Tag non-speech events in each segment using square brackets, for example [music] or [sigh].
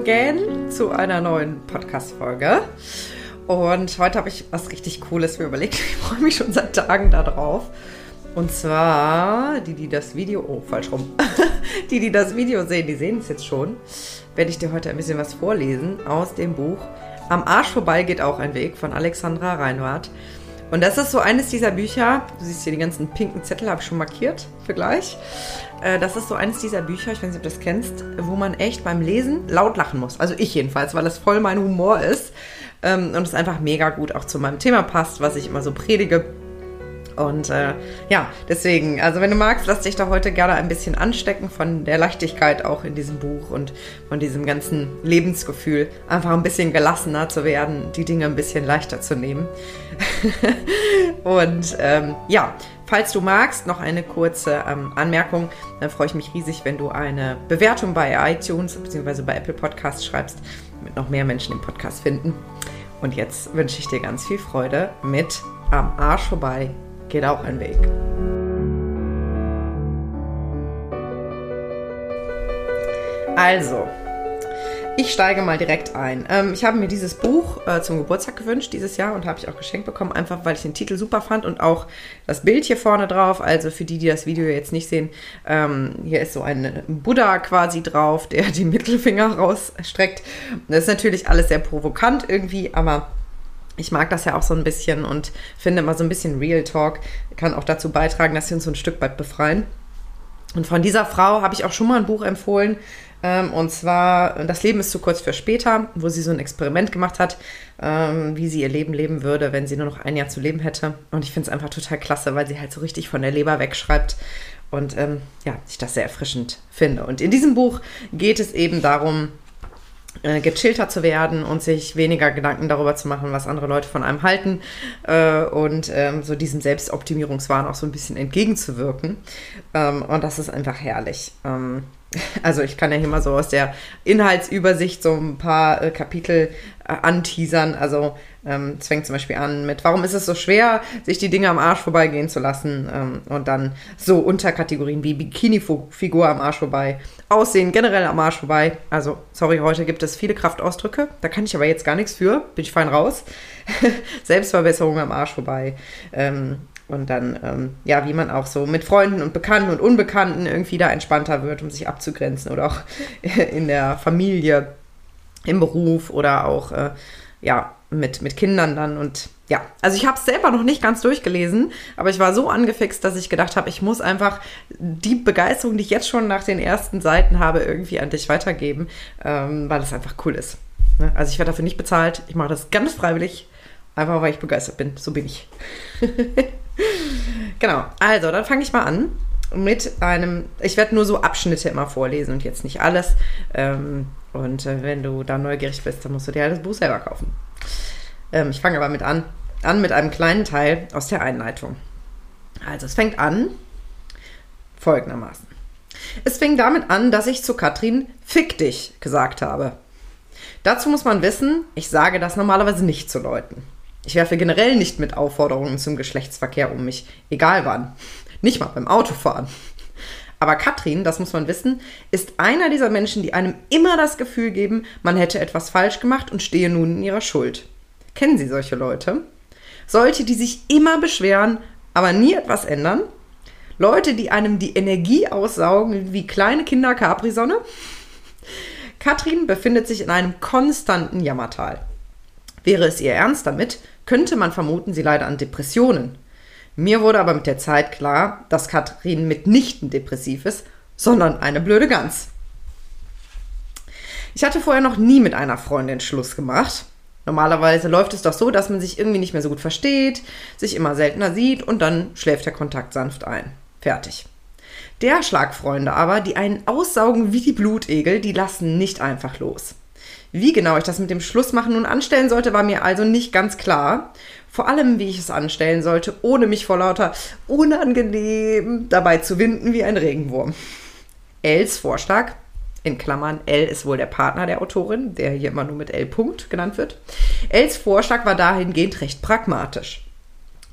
again zu einer neuen Podcast-Folge. Und heute habe ich was richtig Cooles mir überlegt. [laughs] Ich freue mich schon seit Tagen darauf. Und zwar, die, die das Video, oh, falsch rum. [laughs] die, die das Video sehen, die sehen es jetzt schon. Werde ich dir heute ein bisschen was vorlesen aus dem Buch Am Arsch vorbei geht auch ein Weg von Alexandra Reinhardt. Und das ist so eines dieser Bücher, du siehst hier die ganzen pinken Zettel, habe ich schon markiert für gleich. Äh, das ist so eines dieser Bücher, ich weiß nicht, ob du das kennst, wo man echt beim Lesen laut lachen muss. Also ich jedenfalls, weil das voll mein Humor ist. Ähm, und es einfach mega gut auch zu meinem Thema passt, was ich immer so predige. Und äh, ja, deswegen, also wenn du magst, lass dich da heute gerne ein bisschen anstecken von der Leichtigkeit auch in diesem Buch und von diesem ganzen Lebensgefühl, einfach ein bisschen gelassener zu werden, die Dinge ein bisschen leichter zu nehmen. [laughs] und ähm, ja, falls du magst, noch eine kurze ähm, Anmerkung. Dann freue ich mich riesig, wenn du eine Bewertung bei iTunes bzw. bei Apple Podcasts schreibst, damit noch mehr Menschen den Podcast finden. Und jetzt wünsche ich dir ganz viel Freude mit Am Arsch vorbei geht auch ein Weg. Also, ich steige mal direkt ein. Ähm, ich habe mir dieses Buch äh, zum Geburtstag gewünscht dieses Jahr und habe ich auch geschenkt bekommen, einfach weil ich den Titel super fand und auch das Bild hier vorne drauf. Also für die, die das Video jetzt nicht sehen, ähm, hier ist so ein Buddha quasi drauf, der [laughs] die Mittelfinger rausstreckt. Das ist natürlich alles sehr provokant irgendwie, aber ich mag das ja auch so ein bisschen und finde immer so ein bisschen Real Talk kann auch dazu beitragen, dass wir uns so ein Stück weit befreien. Und von dieser Frau habe ich auch schon mal ein Buch empfohlen. Ähm, und zwar Das Leben ist zu kurz für später, wo sie so ein Experiment gemacht hat, ähm, wie sie ihr Leben leben würde, wenn sie nur noch ein Jahr zu leben hätte. Und ich finde es einfach total klasse, weil sie halt so richtig von der Leber wegschreibt. Und ähm, ja, ich das sehr erfrischend finde. Und in diesem Buch geht es eben darum, äh, gechillter zu werden und sich weniger Gedanken darüber zu machen, was andere Leute von einem halten äh, und ähm, so diesem Selbstoptimierungswahn auch so ein bisschen entgegenzuwirken. Ähm, und das ist einfach herrlich. Ähm, also ich kann ja hier mal so aus der Inhaltsübersicht so ein paar äh, Kapitel äh, anteasern. Also ähm, es fängt zum Beispiel an mit, warum ist es so schwer, sich die Dinge am Arsch vorbeigehen zu lassen? Ähm, und dann so Unterkategorien wie Bikini-Figur am Arsch vorbei, Aussehen generell am Arsch vorbei. Also, sorry, heute gibt es viele Kraftausdrücke. Da kann ich aber jetzt gar nichts für. Bin ich fein raus. [laughs] Selbstverbesserung am Arsch vorbei. Ähm, und dann, ähm, ja, wie man auch so mit Freunden und Bekannten und Unbekannten irgendwie da entspannter wird, um sich abzugrenzen oder auch [laughs] in der Familie, im Beruf oder auch, äh, ja, mit, mit Kindern dann und ja, also ich habe es selber noch nicht ganz durchgelesen, aber ich war so angefixt, dass ich gedacht habe, ich muss einfach die Begeisterung, die ich jetzt schon nach den ersten Seiten habe, irgendwie an dich weitergeben, ähm, weil es einfach cool ist. Ne? Also ich werde dafür nicht bezahlt, ich mache das ganz freiwillig, einfach weil ich begeistert bin. So bin ich. [laughs] genau, also dann fange ich mal an mit einem, ich werde nur so Abschnitte immer vorlesen und jetzt nicht alles. Ähm, und äh, wenn du da neugierig bist, dann musst du dir halt das Buch selber kaufen. Ähm, ich fange aber mit an, an mit einem kleinen Teil aus der Einleitung. Also es fängt an folgendermaßen. Es fing damit an, dass ich zu Katrin Fick dich gesagt habe. Dazu muss man wissen, ich sage das normalerweise nicht zu Leuten. Ich werfe generell nicht mit Aufforderungen zum Geschlechtsverkehr um mich, egal wann. Nicht mal beim Autofahren. Aber Katrin, das muss man wissen, ist einer dieser Menschen, die einem immer das Gefühl geben, man hätte etwas falsch gemacht und stehe nun in ihrer Schuld. Kennen Sie solche Leute? Solche, die sich immer beschweren, aber nie etwas ändern? Leute, die einem die Energie aussaugen wie kleine Kinder Capri-Sonne? Katrin befindet sich in einem konstanten Jammertal. Wäre es ihr ernst damit, könnte man vermuten, sie leide an Depressionen. Mir wurde aber mit der Zeit klar, dass Katrin mitnichten depressiv ist, sondern eine blöde Gans. Ich hatte vorher noch nie mit einer Freundin Schluss gemacht Normalerweise läuft es doch so, dass man sich irgendwie nicht mehr so gut versteht, sich immer seltener sieht und dann schläft der Kontakt sanft ein. Fertig. Der Schlagfreunde aber, die einen aussaugen wie die Blutegel, die lassen nicht einfach los. Wie genau ich das mit dem Schlussmachen nun anstellen sollte, war mir also nicht ganz klar. Vor allem, wie ich es anstellen sollte, ohne mich vor lauter unangenehm dabei zu winden wie ein Regenwurm. Els Vorschlag in Klammern, L ist wohl der Partner der Autorin, der hier immer nur mit L. Punkt genannt wird. Els Vorschlag war dahingehend recht pragmatisch.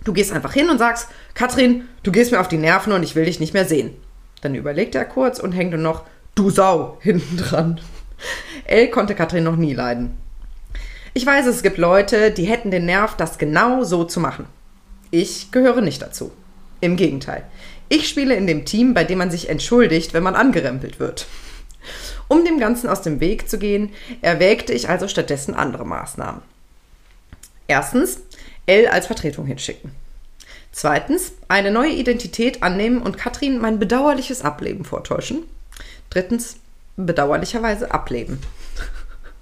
Du gehst einfach hin und sagst, Katrin, du gehst mir auf die Nerven und ich will dich nicht mehr sehen. Dann überlegt er kurz und hängt nur noch, du Sau, hinten dran. Elle konnte Katrin noch nie leiden. Ich weiß, es gibt Leute, die hätten den Nerv, das genau so zu machen. Ich gehöre nicht dazu. Im Gegenteil. Ich spiele in dem Team, bei dem man sich entschuldigt, wenn man angerempelt wird. Um dem Ganzen aus dem Weg zu gehen, erwägte ich also stattdessen andere Maßnahmen. Erstens, L als Vertretung hinschicken. Zweitens, eine neue Identität annehmen und Katrin mein bedauerliches Ableben vortäuschen. Drittens, bedauerlicherweise ableben.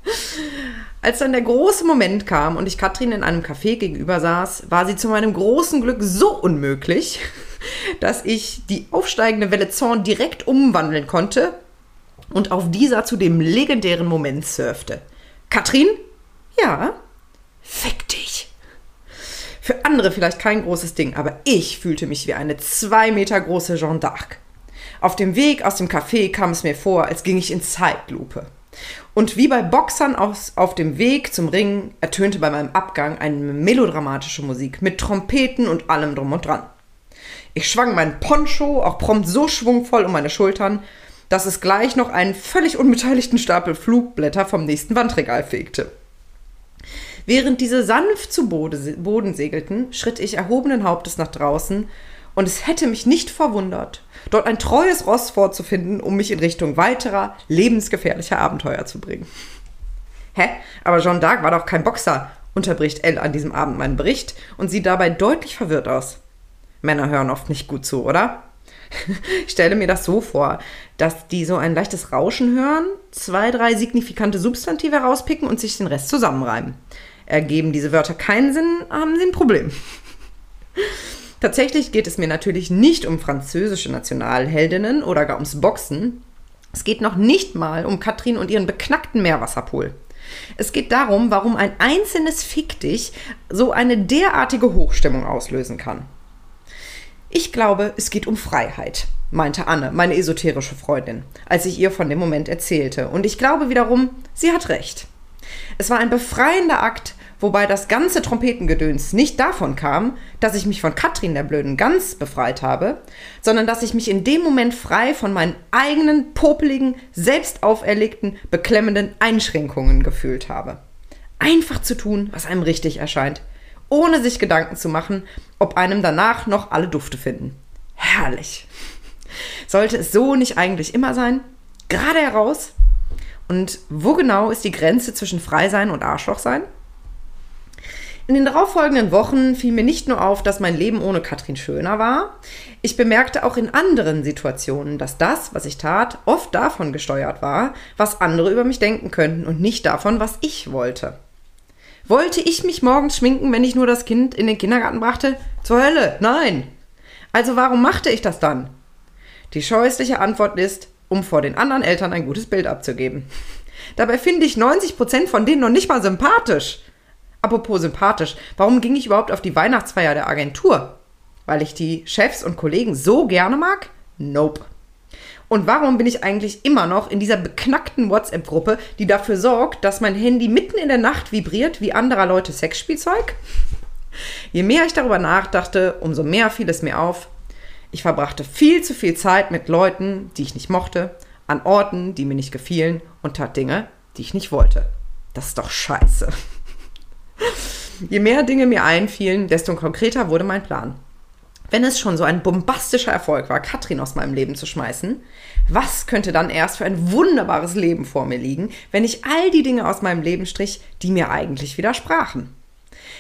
[laughs] Als dann der große Moment kam und ich Katrin in einem Café gegenüber saß, war sie zu meinem großen Glück so unmöglich, [laughs] dass ich die aufsteigende Welle Zorn direkt umwandeln konnte und auf dieser zu dem legendären Moment surfte. Katrin? Ja? Fick dich. Für andere vielleicht kein großes Ding, aber ich fühlte mich wie eine zwei Meter große Jeanne d'Arc. Auf dem Weg aus dem Café kam es mir vor, als ging ich in Zeitlupe. Und wie bei Boxern aus, auf dem Weg zum Ring ertönte bei meinem Abgang eine melodramatische Musik mit Trompeten und allem drum und dran. Ich schwang meinen Poncho auch prompt so schwungvoll um meine Schultern, dass es gleich noch einen völlig unbeteiligten Stapel Flugblätter vom nächsten Wandregal fegte. Während diese sanft zu Boden segelten, schritt ich erhobenen Hauptes nach draußen und es hätte mich nicht verwundert, dort ein treues Ross vorzufinden, um mich in Richtung weiterer, lebensgefährlicher Abenteuer zu bringen. Hä? Aber Jeanne d'Arc war doch kein Boxer, unterbricht Elle an diesem Abend meinen Bericht und sieht dabei deutlich verwirrt aus. Männer hören oft nicht gut zu, oder? [laughs] Ich stelle mir das so vor, dass die so ein leichtes Rauschen hören, zwei, drei signifikante Substantive rauspicken und sich den Rest zusammenreimen. Ergeben diese Wörter keinen Sinn, haben sie ein Problem. [laughs] Tatsächlich geht es mir natürlich nicht um französische Nationalheldinnen oder gar ums Boxen. Es geht noch nicht mal um Katrin und ihren beknackten Meerwasserpool. Es geht darum, warum ein einzelnes Fick dich so eine derartige Hochstimmung auslösen kann. Ich glaube, es geht um Freiheit, meinte Anne, meine esoterische Freundin, als ich ihr von dem Moment erzählte. Und ich glaube wiederum, sie hat recht. Es war ein befreiender Akt, wobei das ganze Trompetengedöns nicht davon kam, dass ich mich von Katrin der blöden Gans befreit habe, sondern dass ich mich in dem Moment frei von meinen eigenen popeligen, selbst auferlegten, beklemmenden Einschränkungen gefühlt habe. Einfach zu tun, was einem richtig erscheint, ohne sich Gedanken zu machen, ob einem danach noch alle Dufte finden. Herrlich. Sollte es so nicht eigentlich immer sein? Gerade heraus? Und wo genau ist die Grenze zwischen Freisein und Arschloch sein? In den darauffolgenden Wochen fiel mir nicht nur auf, dass mein Leben ohne Katrin schöner war, ich bemerkte auch in anderen Situationen, dass das, was ich tat, oft davon gesteuert war, was andere über mich denken könnten und nicht davon, was ich wollte. Wollte ich mich morgens schminken, wenn ich nur das Kind in den Kindergarten brachte? Zur Hölle, nein. Also warum machte ich das dann? Die scheußliche Antwort ist, um vor den anderen Eltern ein gutes Bild abzugeben. Dabei finde ich 90% von denen noch nicht mal sympathisch. Apropos sympathisch, warum ging ich überhaupt auf die Weihnachtsfeier der Agentur? Weil ich die Chefs und Kollegen so gerne mag? Nope. Und warum bin ich eigentlich immer noch in dieser beknackten WhatsApp-Gruppe, die dafür sorgt, dass mein Handy mitten in der Nacht vibriert wie anderer Leute Sexspielzeug? Je mehr ich darüber nachdachte, umso mehr fiel es mir auf. Ich verbrachte viel zu viel Zeit mit Leuten, die ich nicht mochte, an Orten, die mir nicht gefielen und tat Dinge, die ich nicht wollte. Das ist doch scheiße. [laughs] Je mehr Dinge mir einfielen, desto konkreter wurde mein Plan. Wenn es schon so ein bombastischer Erfolg war, Katrin aus meinem Leben zu schmeißen, was könnte dann erst für ein wunderbares Leben vor mir liegen, wenn ich all die Dinge aus meinem Leben strich, die mir eigentlich widersprachen?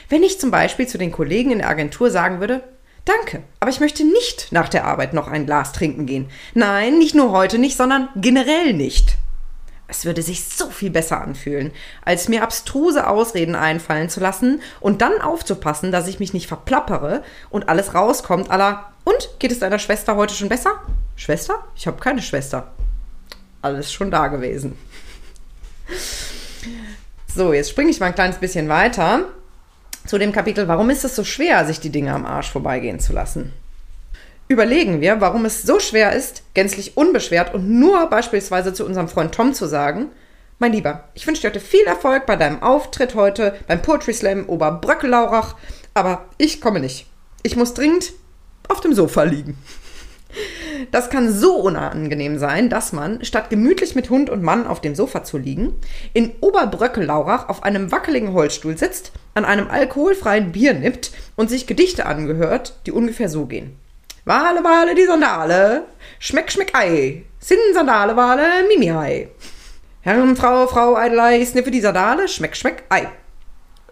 Wenn ich zum Beispiel zu den Kollegen in der Agentur sagen würde, Danke, aber ich möchte nicht nach der Arbeit noch ein Glas trinken gehen. Nein, nicht nur heute nicht, sondern generell nicht. Es würde sich so viel besser anfühlen, als mir abstruse Ausreden einfallen zu lassen und dann aufzupassen, dass ich mich nicht verplappere und alles rauskommt aller Und geht es deiner Schwester heute schon besser? Schwester? Ich habe keine Schwester. Alles schon da gewesen. So, jetzt springe ich mal ein kleines bisschen weiter zu dem Kapitel, warum ist es so schwer, sich die Dinge am Arsch vorbeigehen zu lassen? Überlegen wir, warum es so schwer ist, gänzlich unbeschwert und nur beispielsweise zu unserem Freund Tom zu sagen, mein Lieber, ich wünsche dir heute viel Erfolg bei deinem Auftritt heute beim Poetry Slam Oberbröckellaurach, aber ich komme nicht. Ich muss dringend auf dem Sofa liegen. Das kann so unangenehm sein, dass man, statt gemütlich mit Hund und Mann auf dem Sofa zu liegen, in Oberbröckel-Laurach auf einem wackeligen Holzstuhl sitzt, an einem alkoholfreien Bier nippt und sich Gedichte angehört, die ungefähr so gehen. Wale, Wale, die Sandale, Schmeck, Schmeck, Ei, Sinn, Sandale, Wale, Mimi, Ei. Herren, Frau, Frau, Eidelei, Sniffe die Sandale, Schmeck, Schmeck, Ei.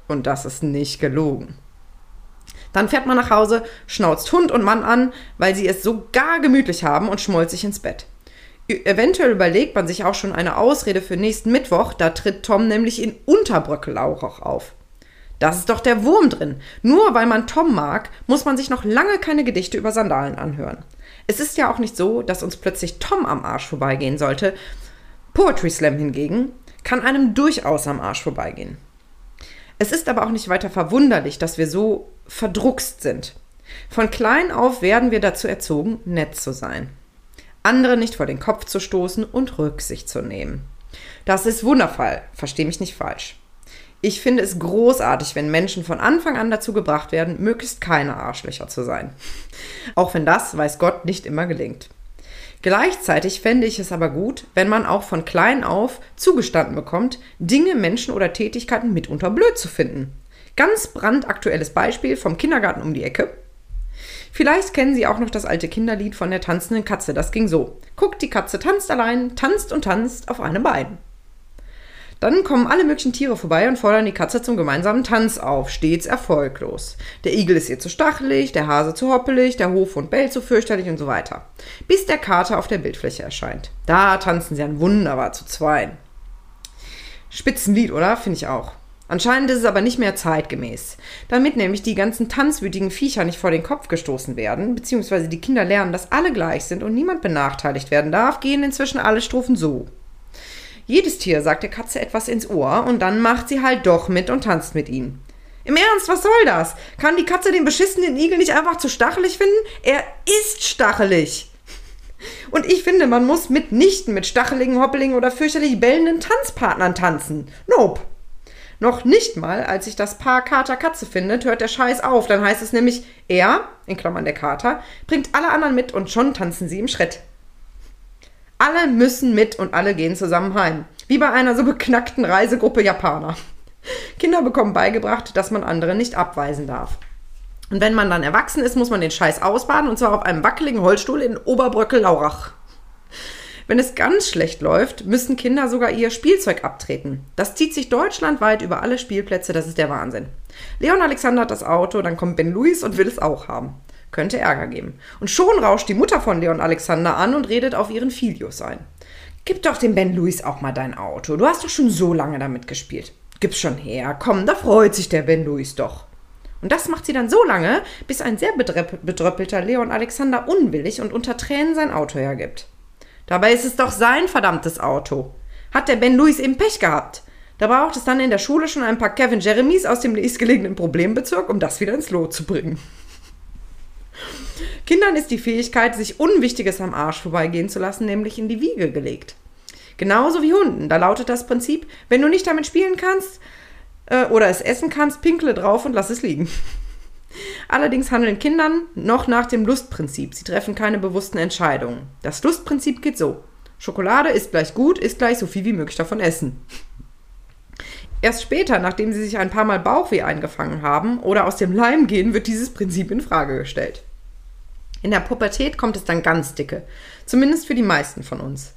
Und das ist nicht gelogen. Dann fährt man nach Hause, schnauzt Hund und Mann an, weil sie es so gar gemütlich haben und schmollt sich ins Bett. Eventuell überlegt man sich auch schon eine Ausrede für nächsten Mittwoch, da tritt Tom nämlich in Unterbröckel-Lauchach auf. Das ist doch der Wurm drin. Nur weil man Tom mag, muss man sich noch lange keine Gedichte über Sandalen anhören. Es ist ja auch nicht so, dass uns plötzlich Tom am Arsch vorbeigehen sollte. Poetry Slam hingegen kann einem durchaus am Arsch vorbeigehen. Es ist aber auch nicht weiter verwunderlich, dass wir so verdruckst sind. Von klein auf werden wir dazu erzogen, nett zu sein. Andere nicht vor den Kopf zu stoßen und Rücksicht zu nehmen. Das ist wundervoll, versteh mich nicht falsch. Ich finde es großartig, wenn Menschen von Anfang an dazu gebracht werden, möglichst keine Arschlöcher zu sein. Auch wenn das, weiß Gott, nicht immer gelingt. Gleichzeitig fände ich es aber gut, wenn man auch von klein auf zugestanden bekommt, Dinge, Menschen oder Tätigkeiten mitunter blöd zu finden. Ganz brandaktuelles Beispiel vom Kindergarten um die Ecke. Vielleicht kennen Sie auch noch das alte Kinderlied von der tanzenden Katze. Das ging so. Guckt, die Katze tanzt allein, tanzt und tanzt auf einem Bein. Dann kommen alle möglichen Tiere vorbei und fordern die Katze zum gemeinsamen Tanz auf, stets erfolglos. Der Igel ist ihr zu stachelig, der Hase zu hoppelig, der Hofhund bellt zu fürchterlich und so weiter. Bis der Kater auf der Bildfläche erscheint. Da tanzen sie dann wunderbar zu zweien. Spitzenlied, oder? Finde ich auch. Anscheinend ist es aber nicht mehr zeitgemäß. Damit nämlich die ganzen tanzwütigen Viecher nicht vor den Kopf gestoßen werden, beziehungsweise die Kinder lernen, dass alle gleich sind und niemand benachteiligt werden darf, gehen inzwischen alle Strophen so. Jedes Tier sagt der Katze etwas ins Ohr und dann macht sie halt doch mit und tanzt mit ihm. Im Ernst, was soll das? Kann die Katze den beschissenen Igel nicht einfach zu stachelig finden? Er ist stachelig. Und ich finde, man muss mitnichten mit stacheligen, hoppeligen oder fürchterlich bellenden Tanzpartnern tanzen. Nope. Noch nicht mal, als sich das Paar Kater-Katze findet, hört der Scheiß auf. Dann heißt es nämlich, er, in Klammern der Kater, bringt alle anderen mit und schon tanzen sie im Schritt. Alle müssen mit und alle gehen zusammen heim. Wie bei einer so beknackten Reisegruppe Japaner. Kinder bekommen beigebracht, dass man andere nicht abweisen darf. Und wenn man dann erwachsen ist, muss man den Scheiß ausbaden und zwar auf einem wackeligen Holzstuhl in Oberbröckel-Laurach. Wenn es ganz schlecht läuft, müssen Kinder sogar ihr Spielzeug abtreten. Das zieht sich deutschlandweit über alle Spielplätze, das ist der Wahnsinn. Leon Alexander hat das Auto, dann kommt Ben Luis und will es auch haben. Könnte Ärger geben. Und schon rauscht die Mutter von Leon Alexander an und redet auf ihren Filius ein. Gib doch dem Ben Louis auch mal dein Auto. Du hast doch schon so lange damit gespielt. Gib's schon her. Komm, da freut sich der Ben Louis doch. Und das macht sie dann so lange, bis ein sehr bedröppelter Leon Alexander unwillig und unter Tränen sein Auto hergibt. Dabei ist es doch sein verdammtes Auto. Hat der Ben Louis eben Pech gehabt. Da braucht es dann in der Schule schon ein paar Kevin Jeremys aus dem nächstgelegenen Problembezirk, um das wieder ins Lot zu bringen. Kindern ist die Fähigkeit, sich Unwichtiges am Arsch vorbeigehen zu lassen, nämlich in die Wiege gelegt. Genauso wie Hunden. Da lautet das Prinzip, wenn du nicht damit spielen kannst äh, oder es essen kannst, pinkle drauf und lass es liegen. Allerdings handeln Kindern noch nach dem Lustprinzip. Sie treffen keine bewussten Entscheidungen. Das Lustprinzip geht so. Schokolade ist gleich gut, ist gleich so viel wie möglich davon essen. Erst später, nachdem sie sich ein paar Mal Bauchweh eingefangen haben oder aus dem Leim gehen, wird dieses Prinzip in Frage gestellt. In der Pubertät kommt es dann ganz dicke, zumindest für die meisten von uns.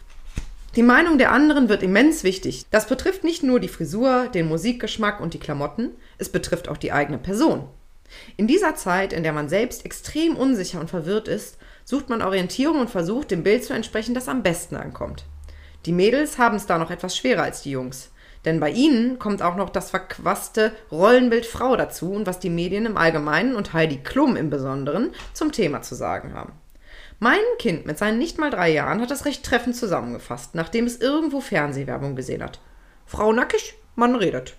Die Meinung der anderen wird immens wichtig. Das betrifft nicht nur die Frisur, den Musikgeschmack und die Klamotten, es betrifft auch die eigene Person. In dieser Zeit, in der man selbst extrem unsicher und verwirrt ist, sucht man Orientierung und versucht, dem Bild zu entsprechen, das am besten ankommt. Die Mädels haben es da noch etwas schwerer als die Jungs. Denn bei ihnen kommt auch noch das verquaste Rollenbild Frau dazu und was die Medien im Allgemeinen und Heidi Klum im Besonderen zum Thema zu sagen haben. Mein Kind mit seinen nicht mal drei Jahren hat das recht treffend zusammengefasst, nachdem es irgendwo Fernsehwerbung gesehen hat. Frau nackig, Mann redet.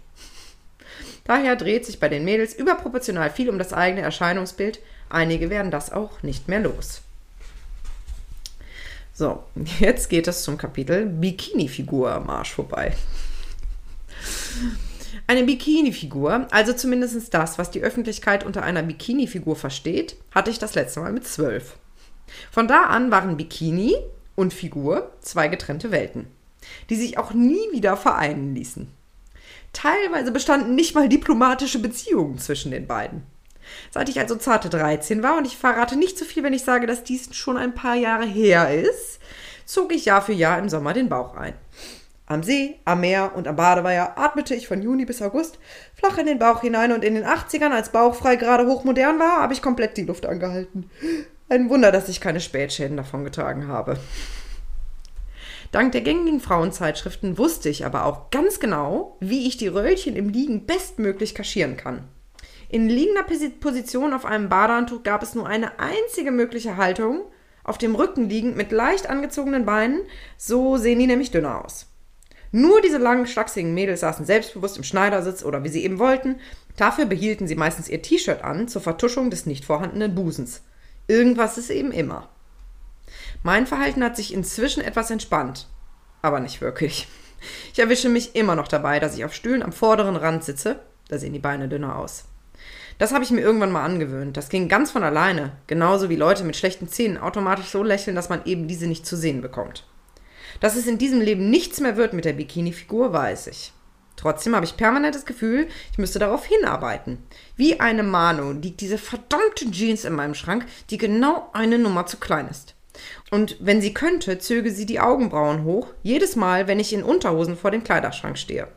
Daher dreht sich bei den Mädels überproportional viel um das eigene Erscheinungsbild. Einige werden das auch nicht mehr los. So, jetzt geht es zum Kapitel Bikini-Figur am Arsch vorbei. Eine Bikini-Figur, also zumindest das, was die Öffentlichkeit unter einer Bikini-Figur versteht, hatte ich das letzte Mal mit zwölf. Von da an waren Bikini und Figur zwei getrennte Welten, die sich auch nie wieder vereinen ließen. Teilweise bestanden nicht mal diplomatische Beziehungen zwischen den beiden. Seit ich also zarte 13 war, und ich verrate nicht zu so viel, wenn ich sage, dass dies schon ein paar Jahre her ist, zog ich Jahr für Jahr im Sommer den Bauch ein. Am See, am Meer und am Badeweiher atmete ich von Juni bis August flach in den Bauch hinein und in den 80ern, als bauchfrei gerade hochmodern war, habe ich komplett die Luft angehalten. Ein Wunder, dass ich keine Spätschäden davon getragen habe. Dank der gängigen Frauenzeitschriften wusste ich aber auch ganz genau, wie ich die Röllchen im Liegen bestmöglich kaschieren kann. In liegender Position auf einem Badehandtuch gab es nur eine einzige mögliche Haltung, auf dem Rücken liegend mit leicht angezogenen Beinen, so sehen die nämlich dünner aus. Nur diese langen, schlachsigen Mädels saßen selbstbewusst im Schneidersitz oder wie sie eben wollten. Dafür behielten sie meistens ihr T-Shirt an zur Vertuschung des nicht vorhandenen Busens. Irgendwas ist eben immer. Mein Verhalten hat sich inzwischen etwas entspannt. Aber nicht wirklich. Ich erwische mich immer noch dabei, dass ich auf Stühlen am vorderen Rand sitze. Da sehen die Beine dünner aus. Das habe ich mir irgendwann mal angewöhnt. Das ging ganz von alleine. Genauso wie Leute mit schlechten Zähnen automatisch so lächeln, dass man eben diese nicht zu sehen bekommt. Dass es in diesem Leben nichts mehr wird mit der Bikini-Figur, weiß ich. Trotzdem habe ich permanent das Gefühl, ich müsste darauf hinarbeiten. Wie eine Mano liegt diese verdammte Jeans in meinem Schrank, die genau eine Nummer zu klein ist. Und wenn sie könnte, zöge sie die Augenbrauen hoch, jedes Mal, wenn ich in Unterhosen vor dem Kleiderschrank stehe.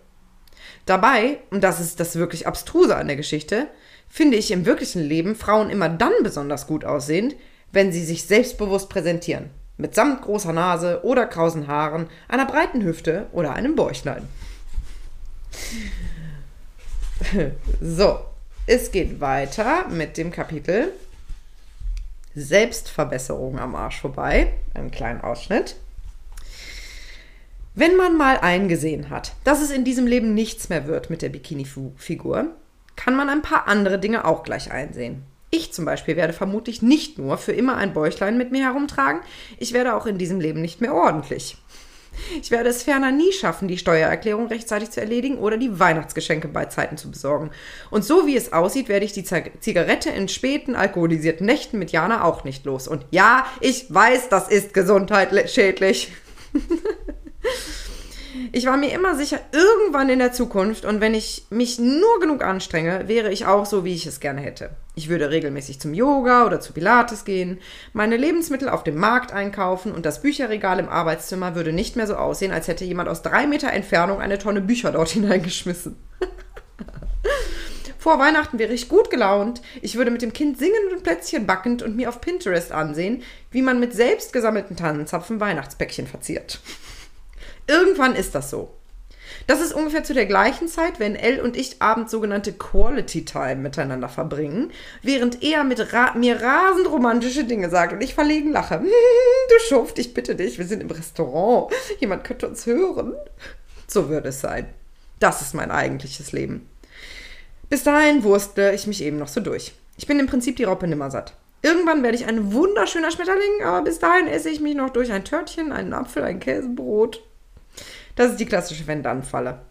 Dabei, und das ist das wirklich Abstruse an der Geschichte, finde ich im wirklichen Leben Frauen immer dann besonders gut aussehend, wenn sie sich selbstbewusst präsentieren mitsamt großer Nase oder krausen Haaren, einer breiten Hüfte oder einem Bäuchlein. [laughs] So, es geht weiter mit dem Kapitel Selbstverbesserung am Arsch vorbei. Einen kleinen Ausschnitt. Wenn man mal eingesehen hat, dass es in diesem Leben nichts mehr wird mit der Bikini-Figur, kann man ein paar andere Dinge auch gleich einsehen. Ich zum Beispiel werde vermutlich nicht nur für immer ein Bäuchlein mit mir herumtragen, ich werde auch in diesem Leben nicht mehr ordentlich. Ich werde es ferner nie schaffen, die Steuererklärung rechtzeitig zu erledigen oder die Weihnachtsgeschenke bei Zeiten zu besorgen. Und so wie es aussieht, werde ich die Zigarette in späten, alkoholisierten Nächten mit Jana auch nicht los. Und ja, ich weiß, das ist gesundheitsschädlich. [laughs] Ich war mir immer sicher, irgendwann in der Zukunft und wenn ich mich nur genug anstrenge, wäre ich auch so, wie ich es gerne hätte. Ich würde regelmäßig zum Yoga oder zu Pilates gehen, meine Lebensmittel auf dem Markt einkaufen und das Bücherregal im Arbeitszimmer würde nicht mehr so aussehen, als hätte jemand aus drei Meter Entfernung eine Tonne Bücher dort [laughs] hineingeschmissen. Vor Weihnachten wäre ich gut gelaunt. Ich würde mit dem Kind singend und Plätzchen backend und mir auf Pinterest ansehen, wie man mit selbst gesammelten Tannenzapfen Weihnachtspäckchen verziert. Irgendwann ist das so. Das ist ungefähr zu der gleichen Zeit, wenn Elle und ich abends sogenannte Quality Time miteinander verbringen, während er mit ra mir rasend romantische Dinge sagt und ich verlegen lache. [laughs] Du Schuft, ich bitte dich, wir sind im Restaurant. Jemand könnte uns hören. So würde es sein. Das ist mein eigentliches Leben. Bis dahin wurstle ich mich eben noch so durch. Ich bin im Prinzip die Raupe nimmersatt. Irgendwann werde ich ein wunderschöner Schmetterling, aber bis dahin esse ich mich noch durch ein Törtchen, einen Apfel, ein Käsebrot das ist die klassische Wenn-Dann-Falle.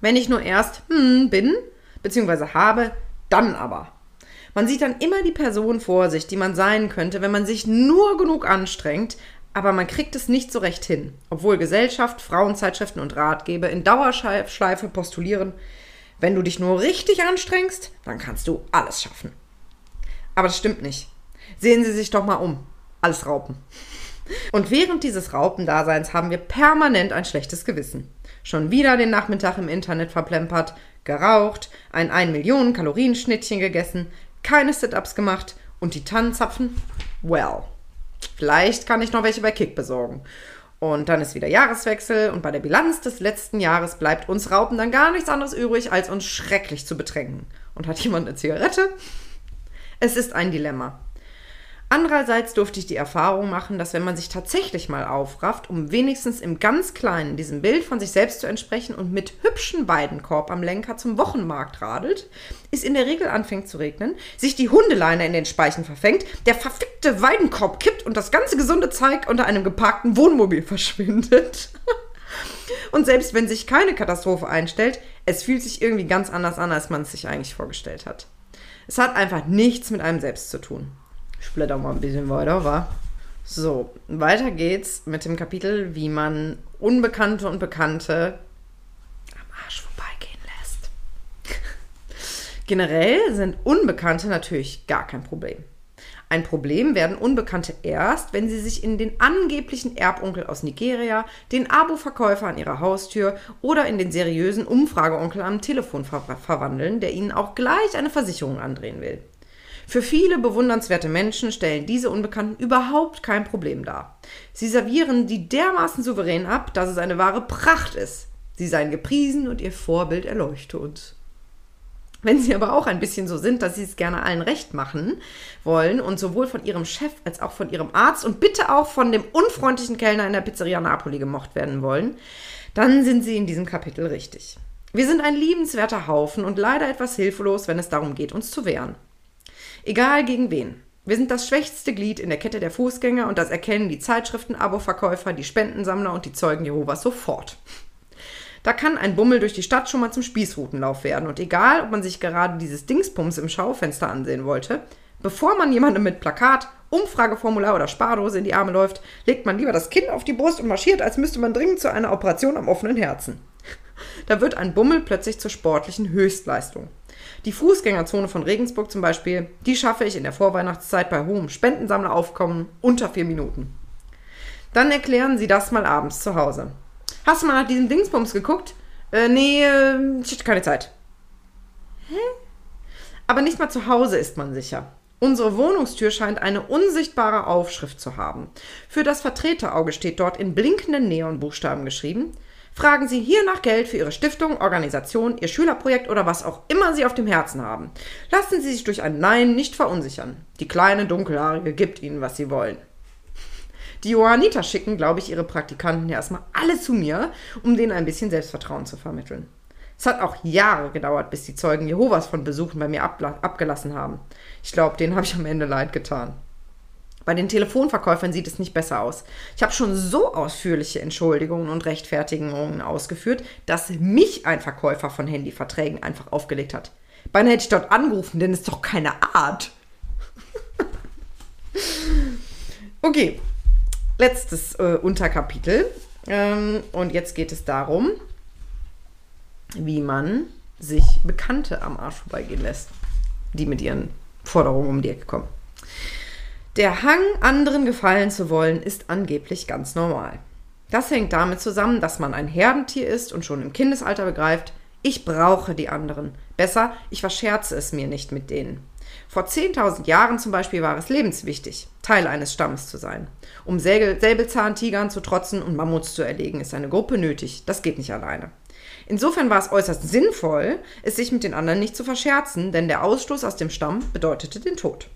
Wenn ich nur erst hm, bin, beziehungsweise habe, dann aber. Man sieht dann immer die Person vor sich, die man sein könnte, wenn man sich nur genug anstrengt, aber man kriegt es nicht so recht hin, obwohl Gesellschaft, Frauenzeitschriften und Ratgeber in Dauerschleife postulieren, wenn du dich nur richtig anstrengst, dann kannst du alles schaffen. Aber das stimmt nicht. Sehen Sie sich doch mal um. Alles Raupen. Und während dieses Raupendaseins haben wir permanent ein schlechtes Gewissen. Schon wieder den Nachmittag im Internet verplempert, geraucht, ein 1 Millionen Kalorien Schnittchen gegessen, keine Sit-Ups gemacht und die Tannenzapfen? Well. Vielleicht kann ich noch welche bei Kick besorgen. Und dann ist wieder Jahreswechsel und bei der Bilanz des letzten Jahres bleibt uns Raupen dann gar nichts anderes übrig, als uns schrecklich zu bedrängen. Und hat jemand eine Zigarette? Es ist ein Dilemma. Andererseits durfte ich die Erfahrung machen, dass wenn man sich tatsächlich mal aufrafft, um wenigstens im ganz Kleinen diesem Bild von sich selbst zu entsprechen und mit hübschen Weidenkorb am Lenker zum Wochenmarkt radelt, es in der Regel anfängt zu regnen, sich die Hundeleine in den Speichen verfängt, der verfickte Weidenkorb kippt und das ganze gesunde Zeug unter einem geparkten Wohnmobil [laughs] verschwindet. und selbst wenn sich keine Katastrophe einstellt, es fühlt sich irgendwie ganz anders an, als man es sich eigentlich vorgestellt hat. Es hat einfach nichts mit einem selbst zu tun. Ich blätter mal ein bisschen weiter, wa? So, weiter geht's mit dem Kapitel, wie man Unbekannte und Bekannte am Arsch vorbeigehen lässt. [laughs] Generell sind Unbekannte natürlich gar kein Problem. Ein Problem werden Unbekannte erst, wenn sie sich in den angeblichen Erbonkel aus Nigeria, den Abo-Verkäufer an ihrer Haustür oder in den seriösen Umfrageonkel am Telefon ver verwandeln, der ihnen auch gleich eine Versicherung andrehen will. Für viele bewundernswerte Menschen stellen diese Unbekannten überhaupt kein Problem dar. Sie servieren die dermaßen souverän ab, dass es eine wahre Pracht ist. Sie seien gepriesen und ihr Vorbild erleuchte uns. Wenn sie aber auch ein bisschen so sind, dass sie es gerne allen recht machen wollen und sowohl von ihrem Chef als auch von ihrem Arzt und bitte auch von dem unfreundlichen Kellner in der Pizzeria Napoli gemocht werden wollen, dann sind sie in diesem Kapitel richtig. Wir sind ein liebenswerter Haufen und leider etwas hilflos, wenn es darum geht, uns zu wehren. Egal gegen wen. Wir sind das schwächste Glied in der Kette der Fußgänger und das erkennen die Zeitschriften-Abo-Verkäufer, die Spendensammler und die Zeugen Jehovas sofort. Da kann ein Bummel durch die Stadt schon mal zum Spießrutenlauf werden. Und egal, ob man sich gerade dieses Dingspums im Schaufenster ansehen wollte, bevor man jemandem mit Plakat, Umfrageformular oder Spardose in die Arme läuft, legt man lieber das Kinn auf die Brust und marschiert, als müsste man dringend zu einer Operation am offenen Herzen. Da wird ein Bummel plötzlich zur sportlichen Höchstleistung. Die Fußgängerzone von Regensburg zum Beispiel, die schaffe ich in der Vorweihnachtszeit bei hohem Spendensammleraufkommen unter vier Minuten. Dann erklären Sie das mal abends zu Hause. Hast du mal nach diesem Dingsbums geguckt? Äh, nee, äh, ich hatte keine Zeit. Hä? Aber nicht mal zu Hause ist man sicher. Unsere Wohnungstür scheint eine unsichtbare Aufschrift zu haben. Für das Vertreterauge steht dort in blinkenden Neonbuchstaben geschrieben: Fragen Sie hier nach Geld für Ihre Stiftung, Organisation, Ihr Schülerprojekt oder was auch immer Sie auf dem Herzen haben. Lassen Sie sich durch ein Nein nicht verunsichern. Die kleine Dunkelhaarige gibt Ihnen, was Sie wollen. Die Johanniter schicken, glaube ich, ihre Praktikanten ja erstmal alle zu mir, um denen ein bisschen Selbstvertrauen zu vermitteln. Es hat auch Jahre gedauert, bis die Zeugen Jehovas von Besuchen bei mir abgelassen haben. Ich glaube, denen habe ich am Ende leid getan. Bei den Telefonverkäufern sieht es nicht besser aus. Ich habe schon so ausführliche Entschuldigungen und Rechtfertigungen ausgeführt, dass mich ein Verkäufer von Handyverträgen einfach aufgelegt hat. Beinahe hätte ich dort angerufen, denn es ist doch keine Art. [laughs] okay, letztes äh, Unterkapitel. Ähm, und jetzt geht es darum, wie man sich Bekannte am Arsch vorbeigehen lässt, die mit ihren Forderungen um die Ecke kommen. Der Hang, anderen gefallen zu wollen, ist angeblich ganz normal. Das hängt damit zusammen, dass man ein Herdentier ist und schon im Kindesalter begreift, ich brauche die anderen. Besser, ich verscherze es mir nicht mit denen. Vor 10.000 Jahren zum Beispiel war es lebenswichtig, Teil eines Stammes zu sein. Um Säbelzahntigern zu trotzen und Mammuts zu erlegen, ist eine Gruppe nötig. Das geht nicht alleine. Insofern war es äußerst sinnvoll, es sich mit den anderen nicht zu verscherzen, denn der Ausstoß aus dem Stamm bedeutete den Tod.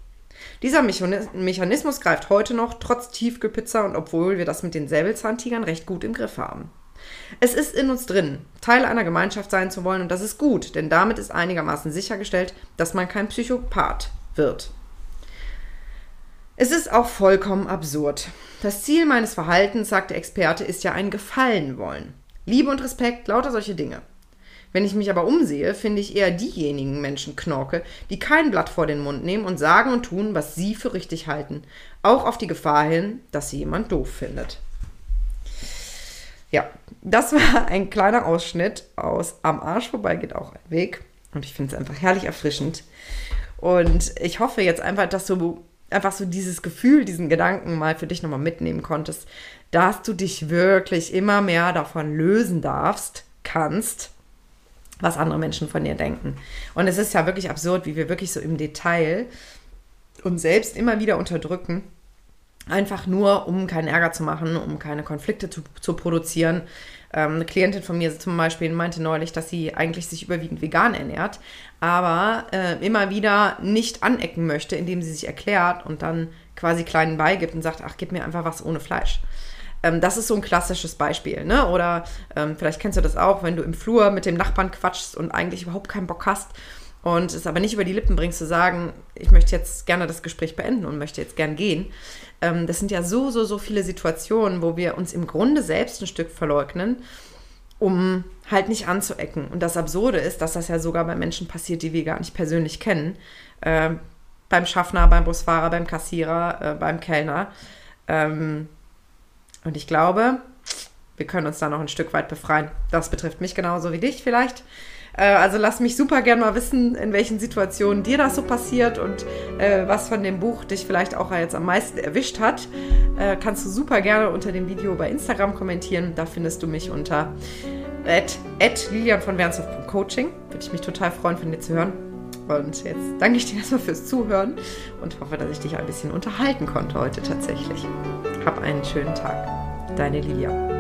Dieser Mechanismus greift heute noch, trotz Tiefkühlpizza und obwohl wir das mit den Säbelzahntigern recht gut im Griff haben. Es ist in uns drin, Teil einer Gemeinschaft sein zu wollen und das ist gut, denn damit ist einigermaßen sichergestellt, dass man kein Psychopath wird. Es ist auch vollkommen absurd. Das Ziel meines Verhaltens, sagt der Experte, ist ja ein Gefallen wollen. Liebe und Respekt, lauter solche Dinge. Wenn ich mich aber umsehe, finde ich eher diejenigen Menschen knorke, die kein Blatt vor den Mund nehmen und sagen und tun, was sie für richtig halten. Auch auf die Gefahr hin, dass sie jemand doof findet. Ja, das war ein kleiner Ausschnitt aus Am Arsch vorbei geht auch ein Weg. Und ich finde es einfach herrlich erfrischend. Und ich hoffe jetzt einfach, dass du einfach so dieses Gefühl, diesen Gedanken mal für dich nochmal mitnehmen konntest, dass du dich wirklich immer mehr davon lösen darfst, kannst, was andere Menschen von dir denken. Und es ist ja wirklich absurd, wie wir wirklich so im Detail uns selbst immer wieder unterdrücken, einfach nur, um keinen Ärger zu machen, um keine Konflikte zu, zu produzieren. Ähm, eine Klientin von mir zum Beispiel meinte neulich, dass sie eigentlich sich überwiegend vegan ernährt, aber äh, immer wieder nicht anecken möchte, indem sie sich erklärt und dann quasi kleinen beigibt und sagt, ach, gib mir einfach was ohne Fleisch. Ähm, das ist so ein klassisches Beispiel. Ne? Oder ähm, vielleicht kennst du das auch, wenn du im Flur mit dem Nachbarn quatschst und eigentlich überhaupt keinen Bock hast und es aber nicht über die Lippen bringst zu sagen, ich möchte jetzt gerne das Gespräch beenden und möchte jetzt gern gehen. Ähm, das sind ja so, so, so viele Situationen, wo wir uns im Grunde selbst ein Stück verleugnen, um halt nicht anzuecken. Und das Absurde ist, dass das ja sogar bei Menschen passiert, die wir gar nicht persönlich kennen. Äh, beim Schaffner, beim Busfahrer, beim Kassierer, äh, beim Kellner Ähm, und ich glaube, wir können uns da noch ein Stück weit befreien. Das betrifft mich genauso wie dich vielleicht. Äh, also lass mich super gern mal wissen, in welchen Situationen dir das so passiert und äh, was von dem Buch dich vielleicht auch jetzt am meisten erwischt hat. Äh, kannst du super gerne unter dem Video bei Instagram kommentieren. Da findest du mich unter Lilian von Coaching. Würde ich mich total freuen, von dir zu hören. Und jetzt danke ich dir erstmal fürs Zuhören und hoffe, dass ich dich ein bisschen unterhalten konnte heute tatsächlich. Hab einen schönen Tag. Deine Lilia.